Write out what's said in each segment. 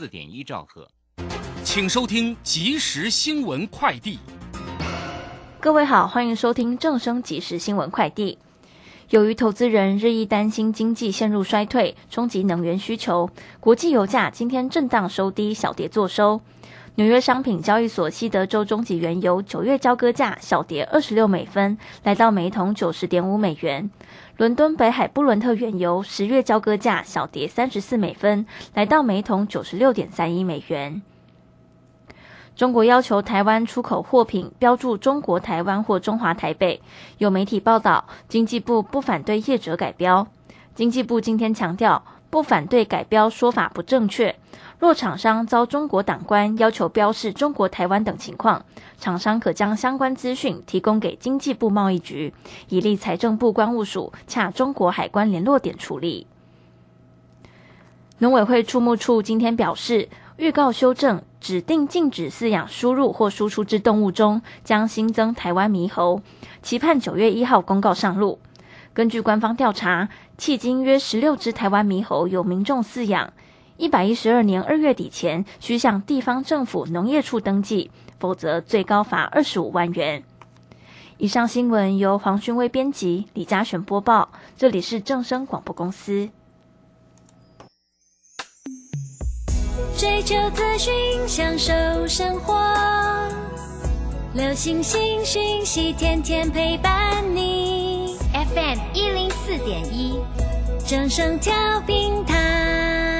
四点一兆赫，请收听即时新闻快递。各位好，欢迎收听正声即时新闻快递。由于投资人日益担心经济陷入衰退，冲击能源需求，国际油价今天震荡收低，小跌作收。纽约商品交易所西德州中级原油九月交割价小跌二十六美分，来到每桶九十点五美元。伦敦北海布伦特原油十月交割价小跌三十四美分，来到每桶九十六点三一美元。中国要求台湾出口货品标注“中国台湾”或“中华台北”。有媒体报道，经济部不反对业者改标。经济部今天强调，不反对改标说法不正确。若厂商遭中国党官要求标示“中国台湾”等情况，厂商可将相关资讯提供给经济部贸易局，以利财政部关务署洽中国海关联络点处理。农委会畜牧处今天表示，预告修正指定禁止饲养输入或输出之动物中，将新增台湾猕猴，期盼九月一号公告上路。根据官方调查，迄今约十六只台湾猕猴有民众饲养。一百一十二年二月底前，需向地方政府农业处登记，否则最高罚二十五万元。以上新闻由黄勋威编辑，李嘉璇播报。这里是正声广播公司。追求资讯，享受生活，流星星讯息，天天陪伴你。FM 一零四点一，正声调频台。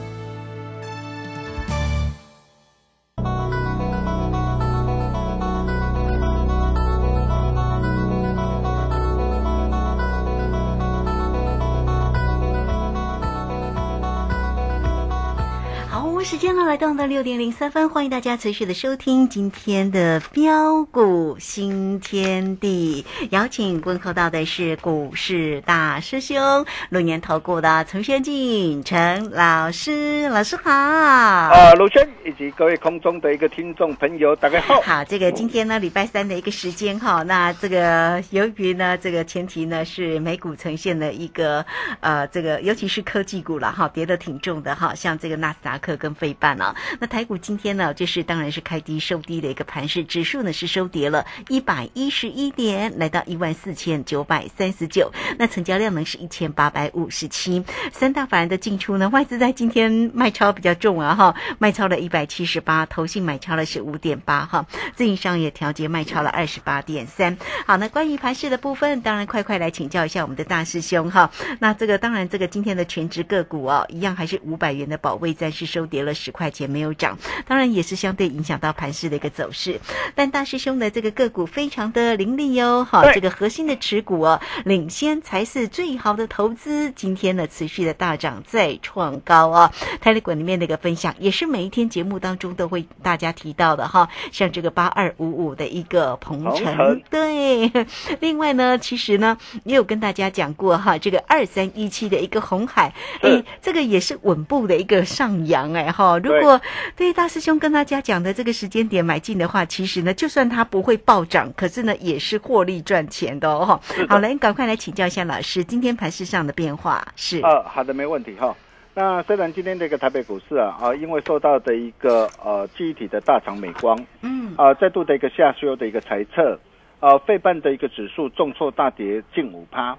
时间呢来到了六点零三分，欢迎大家持续的收听今天的标股新天地。邀请问候到的是股市大师兄，六年投顾的陈学进陈老师，老师好。啊，卢轩以及各位空中的一个听众朋友，大家好。好，这个今天呢礼拜三的一个时间哈，那这个由于呢这个前提呢是美股呈现了一个呃这个尤其是科技股了哈，跌的挺重的哈，像这个纳斯达克跟费半啊，那台股今天呢，就是当然是开低收低的一个盘势，指数呢是收跌了一百一十一点，来到一万四千九百三十九，那成交量呢是一千八百五十七，三大法人的进出呢，外资在今天卖超比较重啊哈，卖超了一百七十八，投信买超了是五点八哈，自营商也调节卖超了二十八点三。好，那关于盘势的部分，当然快快来请教一下我们的大师兄哈，那这个当然这个今天的全职个股哦，一样还是五百元的保卫战是收跌了十块。钱没有涨，当然也是相对影响到盘势的一个走势。但大师兄的这个个股非常的凌厉哟，好，这个核心的持股哦，领先才是最好的投资。今天呢，持续的大涨再创高啊！泰利馆里面的一个分享，也是每一天节目当中都会大家提到的哈。像这个八二五五的一个鹏程，对。另外呢，其实呢也有跟大家讲过哈，这个二三一七的一个红海，哎，这个也是稳步的一个上扬哎哈。如如果对大师兄跟大家讲的这个时间点买进的话，其实呢，就算它不会暴涨，可是呢，也是获利赚钱的哦。好了，你赶快来请教一下老师，今天盘市上的变化是？呃，好的，没问题哈。那虽然今天这个台北股市啊啊，因为受到的一个呃记忆体的大厂美光，嗯，啊再度的一个下修的一个猜测，呃，费半的一个指数重挫大跌近五趴。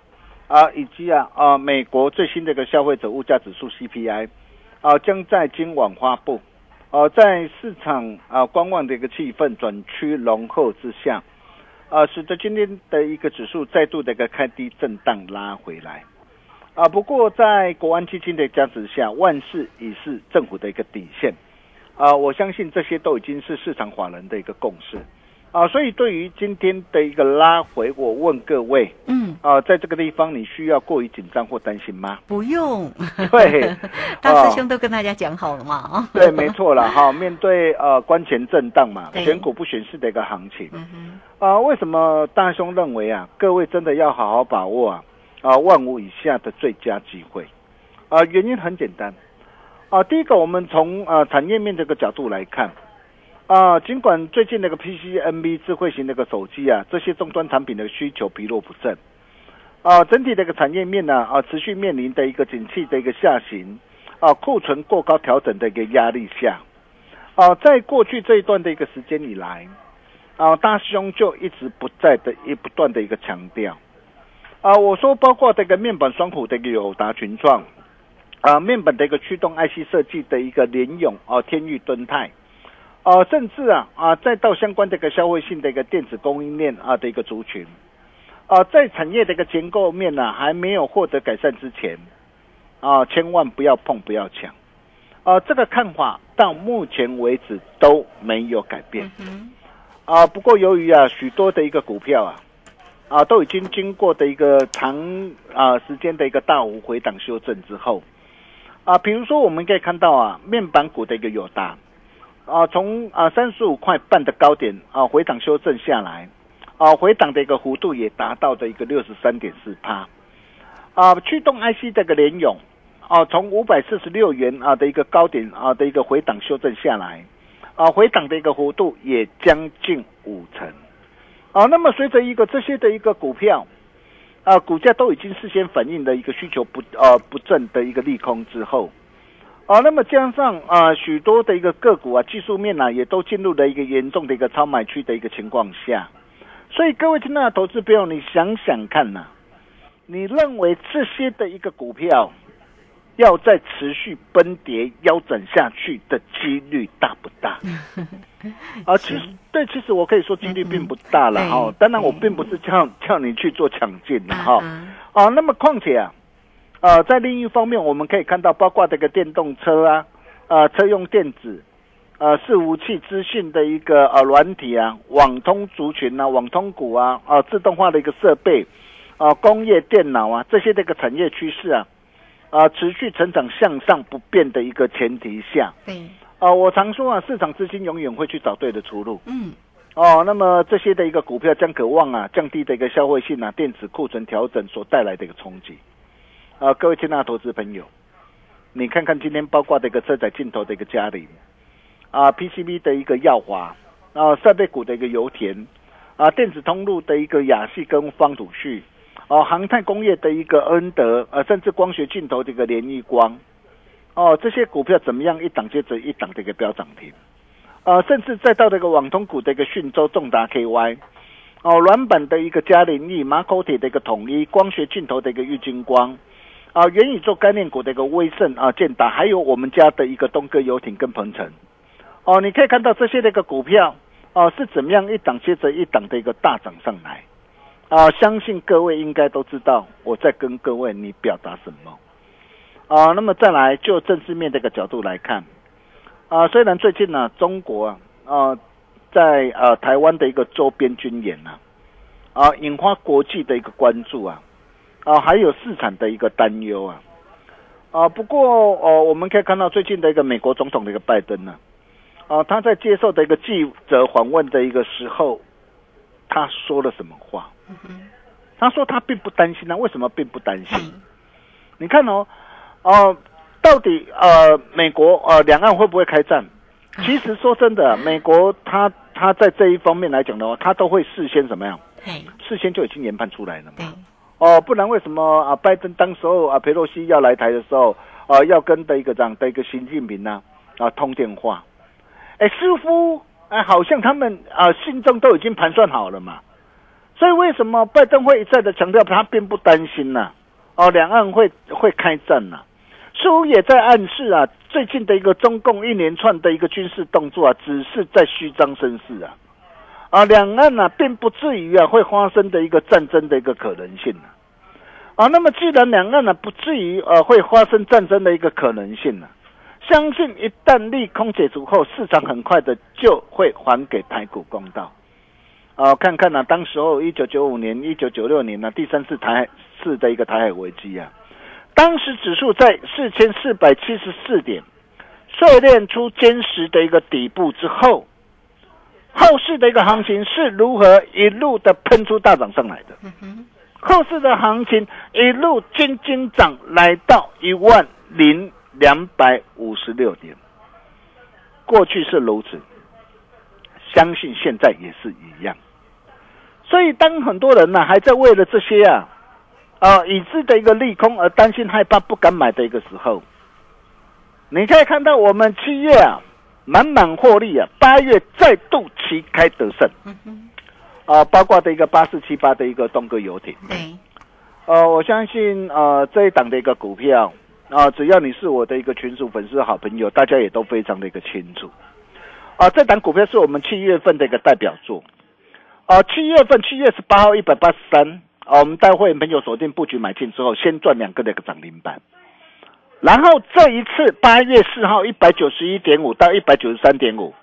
啊，以及啊啊美国最新的一个消费者物价指数 CPI 啊，将在今晚发布。呃，在市场啊观望的一个气氛转趋浓厚之下，啊，使得今天的一个指数再度的一个开低震荡拉回来。啊，不过在国安基金的加持下，万事已是政府的一个底线。啊，我相信这些都已经是市场法人的一个共识。啊，所以对于今天的一个拉回，我问各位，嗯，啊，在这个地方你需要过于紧张或担心吗？不用，对，大师兄都跟大家讲好了嘛，啊，对，没错了哈。面对呃关前震荡嘛，对。选股不选市的一个行情，嗯，啊，为什么大兄认为啊，各位真的要好好把握啊啊万五以下的最佳机会？啊？原因很简单。啊，第一个，我们从呃产业面这个角度来看啊，尽管最近那个 PCNB 智慧型那个手机啊，这些终端产品的需求疲弱不振啊，整体的一个产业面呢啊，持续面临的一个景气的一个下行啊，库存过高调整的一个压力下啊，在过去这一段的一个时间以来。啊，大师兄就一直不在的，一不断的一个强调，啊，我说包括这个面板双虎的一个友达群创，啊，面板的一个驱动 IC 设计的一个联咏啊，天域敦泰，啊，甚至啊啊，再到相关的一个消费性的一个电子供应链啊的一个族群，啊，在产业的一个结构面呢、还没有获得改善之前，啊，千万不要碰，不要抢，啊，这个看法到目前为止都没有改变。啊，不过由于啊许多的一个股票啊，啊都已经经过的一个长啊时间的一个大幅回档修正之后，啊，比如说我们可以看到啊面板股的一个友达，啊从啊三十五块半的高点啊回档修正下来，啊回档的一个幅度也达到的一个六十三点四趴，啊驱动 IC 这个联咏，啊从五百四十六元啊的一个高点啊的一个回档修正下来。啊，回档的一个幅度也将近五成，啊，那么随着一个这些的一个股票，啊，股价都已经事先反映了一个需求不呃不振的一个利空之后，啊，那么加上啊许多的一个个股啊技术面呢、也都进入了一个严重的一个超买区的一个情况下，所以各位亲爱的投资朋友，你想想看呐、你认为这些的一个股票？要再持续崩跌腰斩下去的几率大不大？啊，其实对，其实我可以说几率并不大了嗯哈、对当然，我并不是叫叫你去做抢进的哈。嗯啊，那么况且啊，呃，在另一方面，我们可以看到，包括这个电动车啊，呃，车用电子，呃，伺服器资讯的一个呃软体啊，网通族群啊，网通股啊，啊、自动化的一个设备，啊、工业电脑啊，这些的一个产业趋势啊，啊、持续成长向上不变的一个前提下，对，啊、我常说啊，市场资金永远会去找对的出路。嗯，哦，那么这些的一个股票将渴望啊降低的一个消费性啊电子库存调整所带来的一个冲击。啊，各位亲爱的投资朋友，你看看今天包括的一个车载镜头的一个嘉麟，啊 PCB 的一个耀华，啊设备股的一个油田，啊电子通路的一个雅系跟方土旭，哦航太工业的一个恩德，啊甚至光学镜头的一个联益光，哦这些股票怎么样一档接着一档的一个飙涨停。啊，甚至再到这个网通股的一个讯州重达 KY，哦，软板的一个嘉麟益，马口铁的一个统一，光学镜头的一个玉金光，啊、元宇宙概念股的一个威盛啊、建达，还有我们家的一个东哥游艇跟鹏程，哦，你可以看到这些的一个股票，哦、是怎么样一档接着一档的一个大涨上来，啊、相信各位应该都知道我在跟各位你表达什么，啊、那么再来就政治面的一个角度来看。啊，虽然最近呢、中国啊，呃，在呃台湾的一个周边军演呢、啊，引发国际的一个关注啊，啊，还有市场的一个担忧啊，啊，不过呃，我们可以看到最近的一个美国总统的一个拜登呢、啊，他在接受的一个记者访问的一个时候，他说了什么话？他说他并不担心啊，为什么并不担心？你看哦，哦、到底呃，美国呃，两岸会不会开战？其实说真的，美国他他在这一方面来讲的话，他都会事先怎么样？嘿，事先就已经研判出来了对嘛。，哦，不然为什么啊？拜登当时候啊，佩洛西要来台的时候，啊，要跟的一个这样的一个习近平呢啊通电话，哎，似乎哎，好像他们啊心中都已经盘算好了嘛。所以为什么拜登会一再的强调他并不担心呢、哦，两岸会会开战呢、似乎也在暗示啊，最近的一个中共一连串的一个军事动作啊，只是在虚张声势啊，啊，两岸呢、并不至于啊会发生的一个战争的一个可能性啊，啊，那么既然两岸呢、不至于呃会发生战争的一个可能性呢、相信一旦利空解除后，市场很快的就会还给台股公道。啊，看看呢、当时候一九九五年、一九九六年呢、第三次台海次的一个台海危机啊，当时指数在四千四百七十四点，淬炼出坚实的一个底部之后，后市的一个行情是如何一路的喷出大涨上来的？后市的行情一路斤斤涨，来到一万零两百五十六点。过去是如此，相信现在也是一样。所以，当很多人呢、还在为了这些啊啊已知的一个利空而担心、害怕、不敢买的一个时候，你可以看到我们七月啊满满获利啊，八月再度旗开得胜。啊，包括的一个八四七八的一个东哥游艇，对，呃，我相信呃这一档的一个股票啊、只要你是我的一个群主粉丝好朋友，大家也都非常的一个清楚。啊、这档股票是我们七月份的一个代表作。啊、七月份七月十八号一百八十三，啊，我们带会员朋友锁定布局买进之后，先赚两个的一个涨停板。然后这一次八月四号一百九十一点五到一百九十三点五，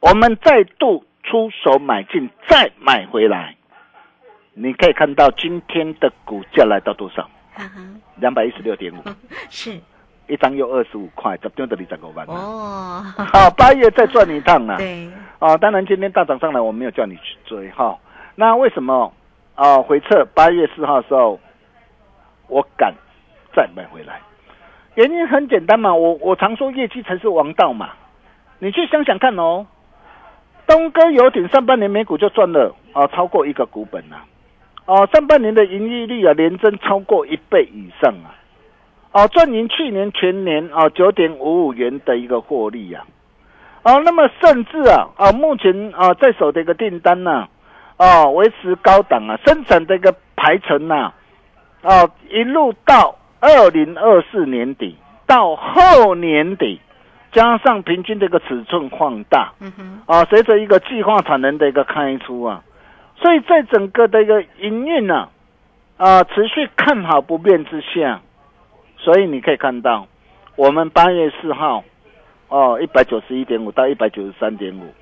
我们再度出手买进，再买回来。你可以看到今天的股价来到多少？两百一十六点五，是一张又二十五块，十张的你十五万啊！哦，好，八月再赚一趟呢。对，啊，当然今天大涨上来，我没有叫你去追哈。那为什么啊？回撤八月四号的时候，我敢再买回来？原因很简单嘛，我我常说业绩才是王道嘛。你去想想看哦，东哥游艇上半年每股就赚了啊超过一个股本呐、啊，上半年的盈利率啊连增超过一倍以上啊，啊赚赢去年全年啊九点五五元的一个获利啊。啊，那么甚至啊啊，目前啊在手的一个订单呢、啊，维持高档啊，生产的一个排程呐、啊，一路到二零二四年底到后年底，加上平均的一个尺寸放大，嗯哼，啊，随着一个计划产能的一个开出啊，所以在整个的一个营运呢，啊，持续看好不变之下，所以你可以看到，我们八月四号，哦，一百九十一点五到一百九十三点五，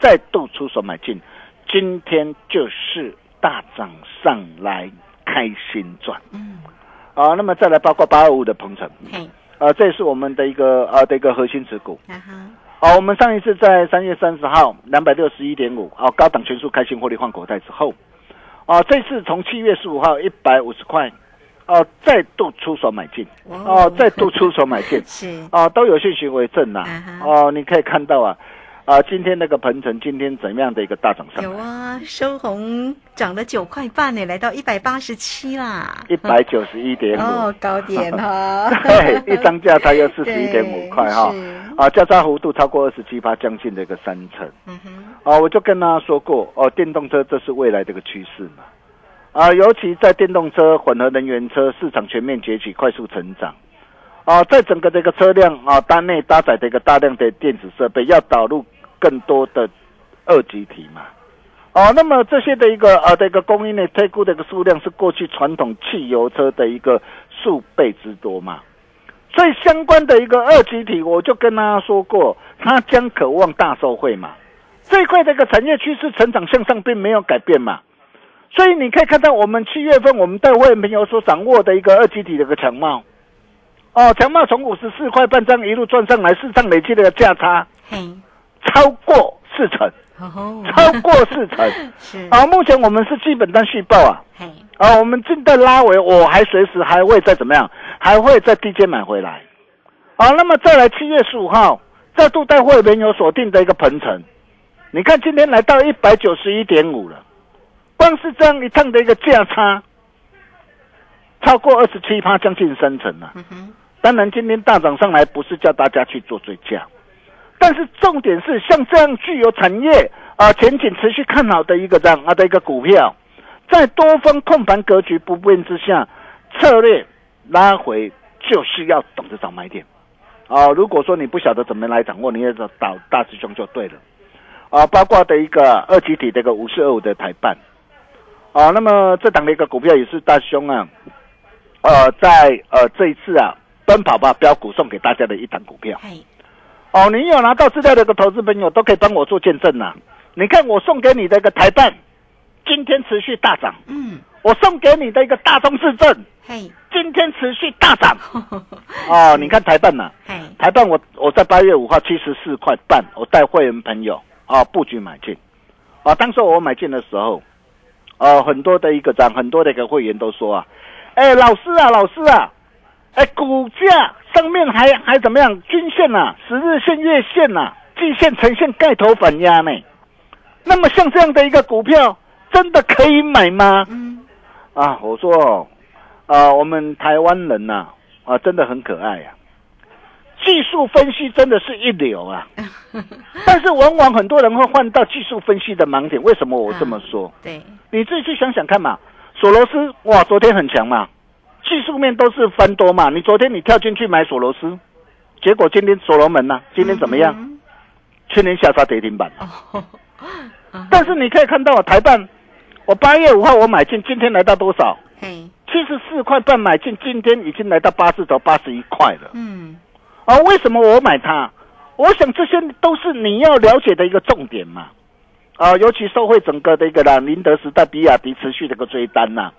再度出手买进，今天就是大涨上来，开心赚。嗯，啊，那么再来包括八二五的鹏程，嘿，啊，这也是我们的一个啊的一个核心持股。好，我们上一次在三月三十号两百六十一点五，啊，高档全数开新获利换口袋之后，啊，这次从七月十五号一百五十块，哦、再度出手买进，哦、再度出手买进，是，哦、都有信息为证呐、哦、你可以看到啊，啊，今天那个鹏程今天怎么样的一个大涨上？有啊，收红涨了九块半呢，来到一百八十七啦，一百九十一点五，哦，高点哈，对，一张价它要四十一点五块哈，啊，价差幅度超过二十七%，将近的一个三成。嗯哼，啊，我就跟大家说过，哦，电动车这是未来的一个趋势嘛。啊，尤其在电动车、混合能源车市场全面崛起、快速成长。啊，在整个这个车辆啊单内搭载的一个大量的电子设备，要导入更多的二级体嘛。哦、那么这些的一个呃的一个供应链推估的一个数量是过去传统汽油车的一个数倍之多嘛。所以相关的一个二级体，我就跟大家说过，它将渴望大受惠嘛。这一块的一个产业趋势成长向上并没有改变嘛，所以你可以看到我们七月份我们带会员朋友所掌握的一个二级体的一个强貌，哦，强貌从五十四块半张一路赚上来，市场累积的价差嘿，超过四成，哦，超过四成。是，啊，目前我们是基本单续报啊，啊，我们正在拉尾，我还随时还会再怎么样，还会在低阶买回来。好，那么再来七月十五号，再度带会员有锁定的一个鹏程，你看今天来到一百九十一点五了，光是这样一趟的一个价差，超过二十七趴，将近三成了、嗯，当然，今天大涨上来不是叫大家去做追加，但是重点是像这样具有产业啊前景持续看好的一个这样啊的一个股票，在多方控盘格局不变之下，策略拉回就是要懂得找买点。啊，如果说你不晓得怎么来掌握，你也找找大师兄就对了。啊，包括的一个二级体的一个五四二五的台办，啊，那么这档的一个股票也是大师兄啊，呃，在呃这一次啊，奔跑吧标股送给大家的一档股票。哦，你有拿到资料的一个投资朋友都可以帮我做见证呐、你看我送给你的一个台办，今天持续大涨；嗯，我送给你的一个大中市政，嘿，今天持续大涨。哦，你看台办呐、嘿，台办我我在八月五号七十四块半，我带会员朋友啊布局买进，啊，当时我买进的时候，呃，很多的一个涨，很多的一个会员都说啊，哎，老师啊，老师啊，哎，股价上面还还怎么样？均线呐、十日线、月线呐、季线呈现盖头反压呢。那么像这样的一个股票，真的可以买吗？嗯，啊，我说哦，啊，我们台湾人呐、啊，真的很可爱呀、技术分析真的是一流啊，但是往往很多人会犯到技术分析的盲点。为什么我这么说？对，你自己去想想看嘛。索罗斯哇，昨天很强嘛，技术面都是翻多嘛。你昨天你跳进去买索罗斯，结果今天所罗门呢、今天怎么样？嗯去年下杀跌停板。哦，但是你可以看到台办，我八月五号我买进，今天来到多少？七十四块半买进，今天已经来到八十头八十一块了。嗯，啊，为什么我买它？我想这些都是你要了解的一个重点嘛。啊，尤其受惠整个的一个啦，宁德时代、比亚迪持续的一个追单呐、啊，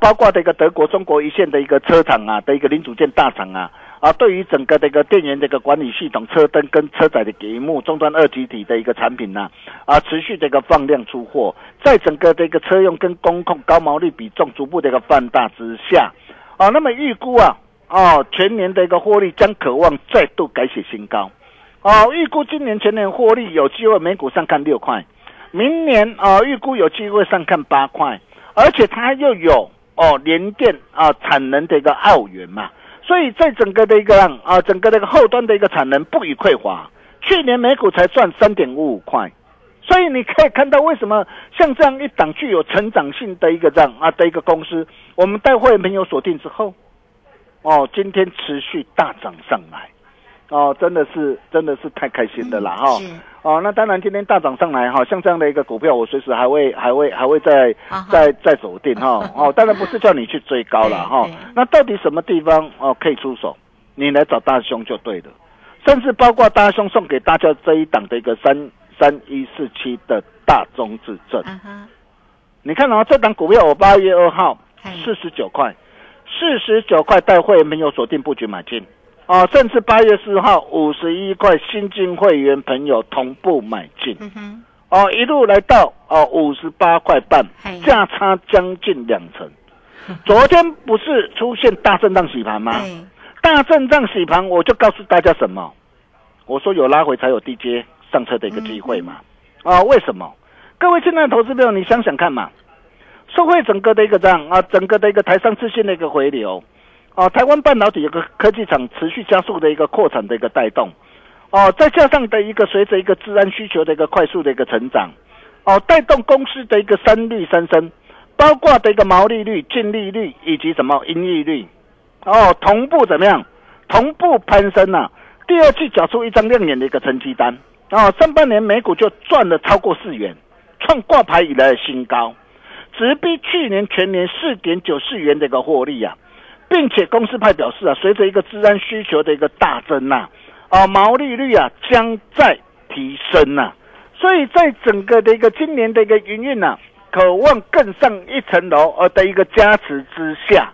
包括这个德国、中国一线的一个车厂啊的一个零组件大厂啊，啊，对于整个这个电源的一个管理系统、车灯跟车载的屏幕、终端二极体的一个产品呢、啊，持续的一个放量出货，在整个的一个车用跟工控高毛利比重逐步的一个放大之下，啊，那么预估啊，哦，全年的一个获利将渴望再度改写新高。哦，预估今年全年获利有机会每股上看六块，明年啊、预估有机会上看八块，而且它又有哦联电啊、产能的一个澳元嘛，所以在整个的一个啊整个的一个后端的一个产能不予匮乏，去年每股才赚三点五五块。所以你可以看到，为什么像这样一档具有成长性的一个这样啊的一个公司，我们带会员朋友锁定之后，哦，今天持续大涨上来，哦，真的是真的是太开心的啦哈、是哦，那当然今天大涨上来哈，像这样的一个股票，我随时还会还会还会再再再走定哈。哦，当然不是叫你去追高了哈。那到底什么地方哦可以出手？你来找大兄就对了。甚至包括大兄送给大家这一档的一个三三一四七的大中至正，啊哈，你看哦，这档股票我八月二号四十九块，四十九块带会员朋友锁定布局买进，哦，甚至八月四号五十一块新进会员朋友同步买进，哦，一路来到哦五十八块半，价差将近两成。昨天不是出现大震荡洗盘吗？大震荡洗盘，我就告诉大家什么？我说有拉回才有低阶上车的一个机会嘛。啊，为什么？各位现在的投资朋友，你想想看嘛，社会整个的一个这样啊，整个的一个台商资信的一个回流，啊，台湾半导体有个科技厂持续加速的一个扩产的一个带动，哦、再加上的一个随着一个治安需求的一个快速的一个成长，哦，带动公司的一个三率三升，包括的一个毛利率、净利率以及什么盈利率，哦，同步怎么样？同步攀升呐、第二季缴出一张亮眼的一个成绩单，哦，上半年美股就赚了超过四元，创挂牌以来的新高，直逼去年全年四点九四元的一个获利啊，并且公司派表示啊，随着一个治安需求的一个大增呐、啊，毛利率啊将在提升呐、所以在整个的一个今年的一个营运呐，渴望更上一层楼而的一个加持之下，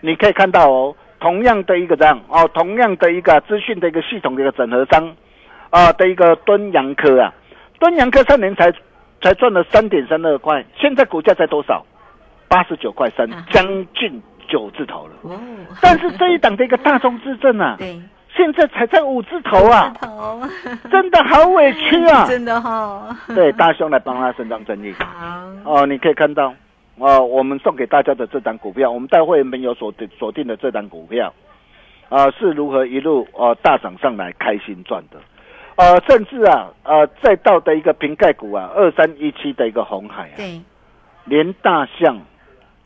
你可以看到哦，同样的一个这样哦，同样的一个资讯的一个系统的一个整合商啊的一个敦洋科啊，敦洋科三年才才赚了三点三二块，现在股价才多少？八十九块三将近九字头了。哦，但是这一档的一个大众之证啊，对，现在才在五字头啊，头，真的好委屈啊！真的哈，对，大兄来帮他伸张正义。好，哦，你可以看到，哦，我们送给大家的这档股票，我们带会员朋友锁定锁定的这档股票，啊、是如何一路哦、大涨上来，开心赚的。呃，甚至啊，呃，再到的一个瓶盖股啊，二三一七的一个红海啊，对，连大象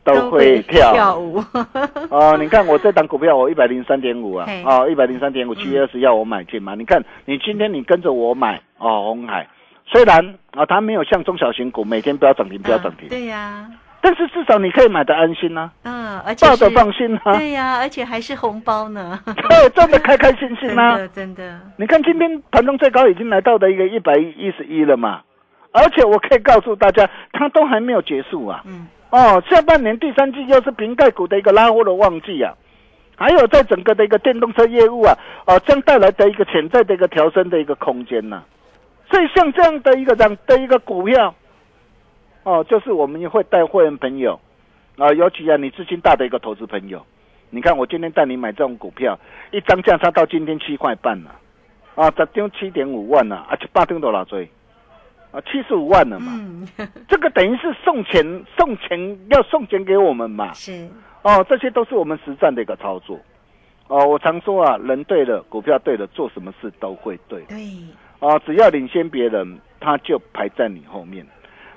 都会跳。跳舞，哦，你看我这档股票，我一百零三点五啊。嘿，哦，一百零三点五，七月二十要我买进嘛？你看，你今天你跟着我买哦，红海，虽然啊，它没有像中小型股每天不要涨停，不要涨停，啊对呀，但是至少你可以买的安心呐、嗯，而且抱着放心啊，对呀，而且还是红包呢，对，赚的开开心心 真呐、的真的，你看今天盘中最高已经来到的一个一百一十一了嘛，而且我可以告诉大家，它都还没有结束啊。嗯，哦，下半年第三季又是瓶盖股的一个拉货的旺季啊，还有在整个的一个电动车业务啊，哦，将带来的一个潜在的一个调升的一个空间呐、所以像这样的一个这样的一个股票，哦，就是我们会带会员朋友啊，尤其啊你资金大的一个投资朋友，你看我今天带你买这种股票，一张价差到今天七块半了、啊，十张七点五万了、啊，啊，七八张多少追？啊，七十五万了嘛。嗯，这个等于是送钱，送钱要送钱给我们嘛。是，哦，这些都是我们实战的一个操作。哦，我常说啊，人对了，股票对了，做什么事都会对。对，哦，只要领先别人，他就排在你后面。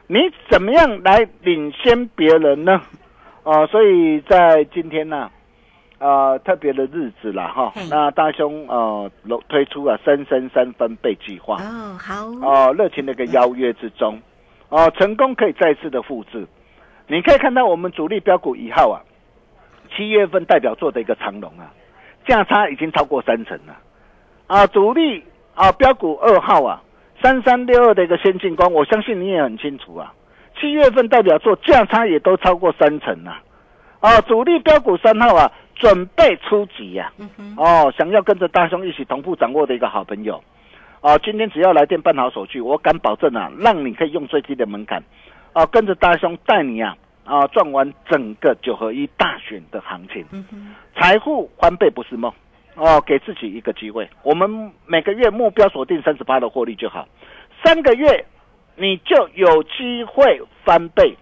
你怎么样来领先别人呢？哦，所以在今天呢、呃，特别的日子啦，哈，那大兄呃推出啊三三三分倍计划。哦，好，哦，热情的一个邀约之中，哦，成功可以再次的复制。你可以看到我们主力标股一号啊，七月份代表作的一个长龙啊，价差已经超过三成了。啊，主力啊标股二号啊，三三六二的一个先进光，我相信你也很清楚啊，七月份代表作价差也都超过三成啊。啊，主力标股三号啊，准备出击呀、嗯，哦，想要跟着大兄一起同步掌握的一个好朋友，哦，今天只要来电办好手续，我敢保证啊，让你可以用最低的门槛，哦，跟着大兄带你啊，啊，赚完整个九合一大选的行情，嗯，财富翻倍不是梦，哦，给自己一个机会，我们每个月目标锁定三十八的获利就好，三个月你就有机会翻倍。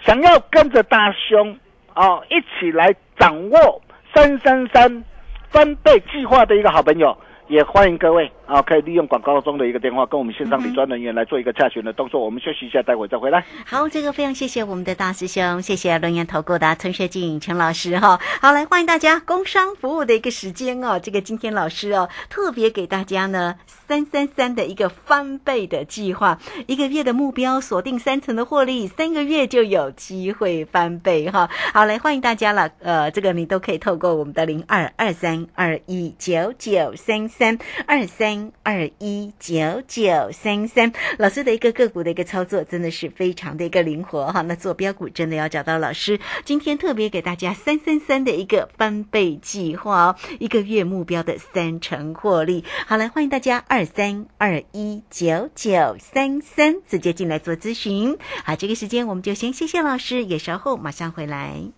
想要跟着大兄哦一起来掌握三三三翻倍计划的一个好朋友，也欢迎各位。啊，可以利用广告中的一个电话跟我们线上理专人员来做一个洽询的动作。我们休息一下，待会再回来。好，这个非常谢谢我们的大师兄，谢谢龙岩投顾的陈学静陈老师哈。好，来欢迎大家工商服务的一个时间哦。这个今天老师哦特别给大家呢三三三的一个翻倍的计划，一个月的目标锁定三层的获利，三个月就有机会翻倍哈。好，来欢迎大家了，呃，这个你都可以透过我们的零二二三二一九九三三二三二一九九三三，老师的一个个股的一个操作真的是非常的一个灵活哈。那做标股真的要找到老师，今天特别给大家三三三的一个翻倍计划哦，一个月目标的三成获利。好，来欢迎大家二三二一九九三三直接进来做咨询。好，这个时间我们就先谢谢老师，也稍后马上回来。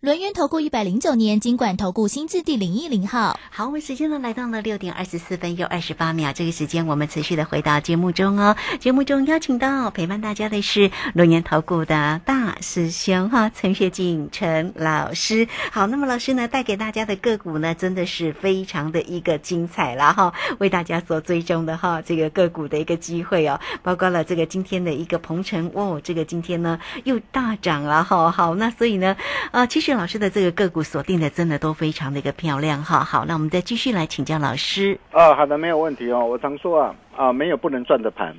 轮源投顾一百零九年经管投顾新字第零一零号。好，我们时间呢来到了六点二十四分又二十八秒，这个时间我们持续的回到节目中哦。节目中邀请到陪伴大家的是龙源投顾的大师兄哈陈学进陈老师。好，那么老师呢带给大家的个股呢真的是非常的一个精彩了哈，为大家所追踪的哈这个个股的一个机会哦，包括了这个今天的一个鹏程哦，这个今天呢又大涨了哈。好，那所以呢，呃，其实。实老师的这个个股锁定的真的都非常的一个漂亮哈。好，那我们再继续来请教老师。啊，好的，没有问题哦。我常说啊，啊，没有不能赚的盘，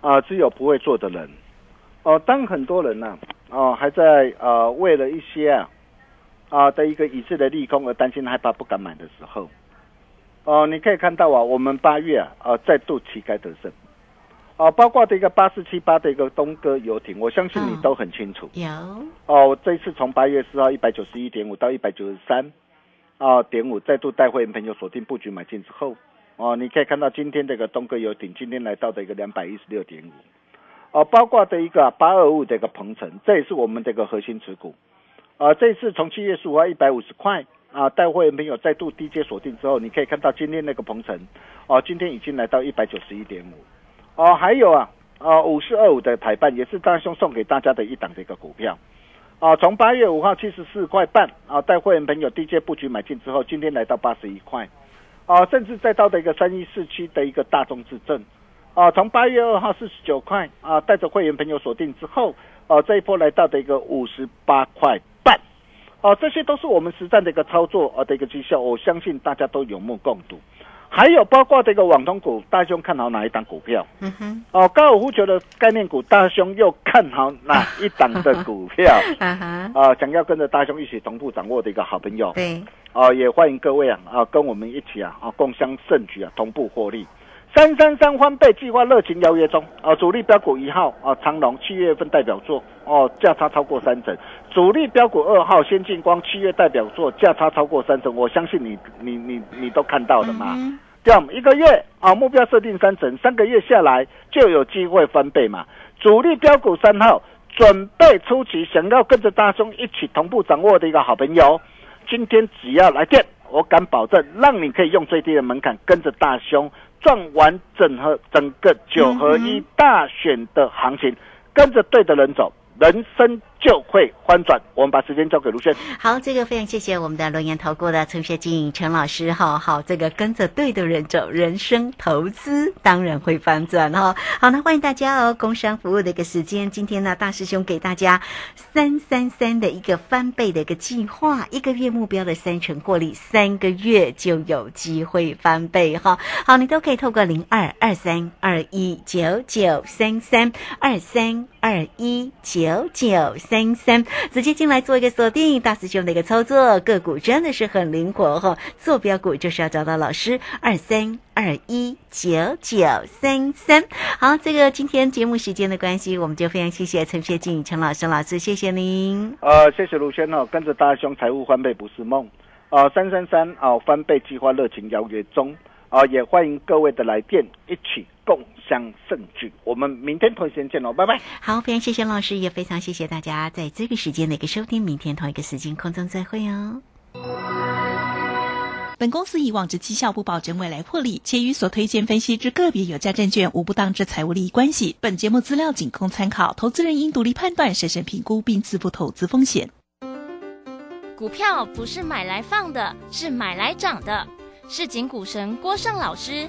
啊，只有不会做的人。哦，当很多人呢、哦，还在呃为了一些啊啊的一个已知的利空而担心害怕不敢买的时候，哦，你可以看到啊，我们八月啊啊再度旗开得胜，哦，包括的一个八四七八的一个东哥游艇，我相信你嗯。都很清楚。有。哦，这一次从八月四号一百九十一点五到一百九十三啊点五，再度带会员朋友锁定布局买进之后，哦，你可以看到今天这个东哥游艇今天来到的一个两百一十六点五，哦，包括的一个八二五的一个鹏程，这也是我们这个核心持股，啊，这一次从七月十五号一百五十块啊，带会员朋友再度低阶锁定之后，你可以看到今天那个鹏程，哦，今天已经来到一百九十一点五，哦，还有啊，啊五四二五的台办也是大兄送给大家的一档的一个股票。啊，从八月五号七十四块半啊，带会员朋友低阶布局买进之后，今天来到八十一块，啊，甚至再到的一个三一四七的一个大众自证，啊，从八月二号四十九块啊，带着会员朋友锁定之后，啊，这一波来到的一个五十八块半，啊、这些都是我们实战的一个操作啊的一个绩效，我相信大家都有目共睹。还有包括这个网通股，大兄看好哪一档股票？嗯哼，哦，高尔夫球的概念股，大兄又看好哪一档的股票？啊哈，啊，想要跟着大兄一起同步掌握的一个好朋友，对，啊，也欢迎各位啊啊，跟我们一起啊啊，共襄盛举啊，同步获利。三三三翻倍计划热情邀约中啊，主力标股一号啊，长隆七月份代表作哦，价差超过三成；主力标股二号先进光七月代表作价差超过三成，我相信你你你你都看到了嘛。嗯这样一个月啊，目标设定三成，三个月下来就有机会翻倍嘛。主力标股三号准备出奇，想要跟着大兄一起同步掌握的一个好朋友，今天只要来电，我敢保证，让你可以用最低的门槛跟着大兄赚完整合整个九合一大选的行情，跟着对的人走，人生就会翻转。我们把时间交给卢轩。好，这个非常谢谢我们的龙岩投顾的陈学静陈老师哈。好，这个跟着对的人走，人生投资当然会翻转哈。好，那欢迎大家哦，工商服务的一个时间，今天呢大师兄给大家三三三的一个翻倍的一个计划，一个月目标的三成获利，三个月就有机会翻倍哈。好，你都可以透过零二二三二一九九三三二三二一九九三三，直接进来做一个锁定。大师兄的一个操作，个股真的是很灵活哈、坐标股就是要找到老师二三二一九九三三。好，这个今天节目时间的关系，我们就非常谢谢陈学静陈老师老师，谢谢您。呃，谢谢卢轩哦，跟着大兄财务翻倍不是梦。啊，三三三啊，翻倍计划热情邀约中啊，也欢迎各位的来电，一起共襄盛举。我们明天同一时间见喽，拜拜。好，非常谢谢老师，也非常谢谢大家在这个时间的一个收听，明天同一个时间空中再会哦。本公司以往之绩效不保证未来获利，且与所推荐分析之个别有价证券无不当之财务利益关系。本节目资料仅供参考，投资人应独立判断、审慎评估并自负投资风险。股票不是买来放的，是买来涨的。市井股神郭胜老师，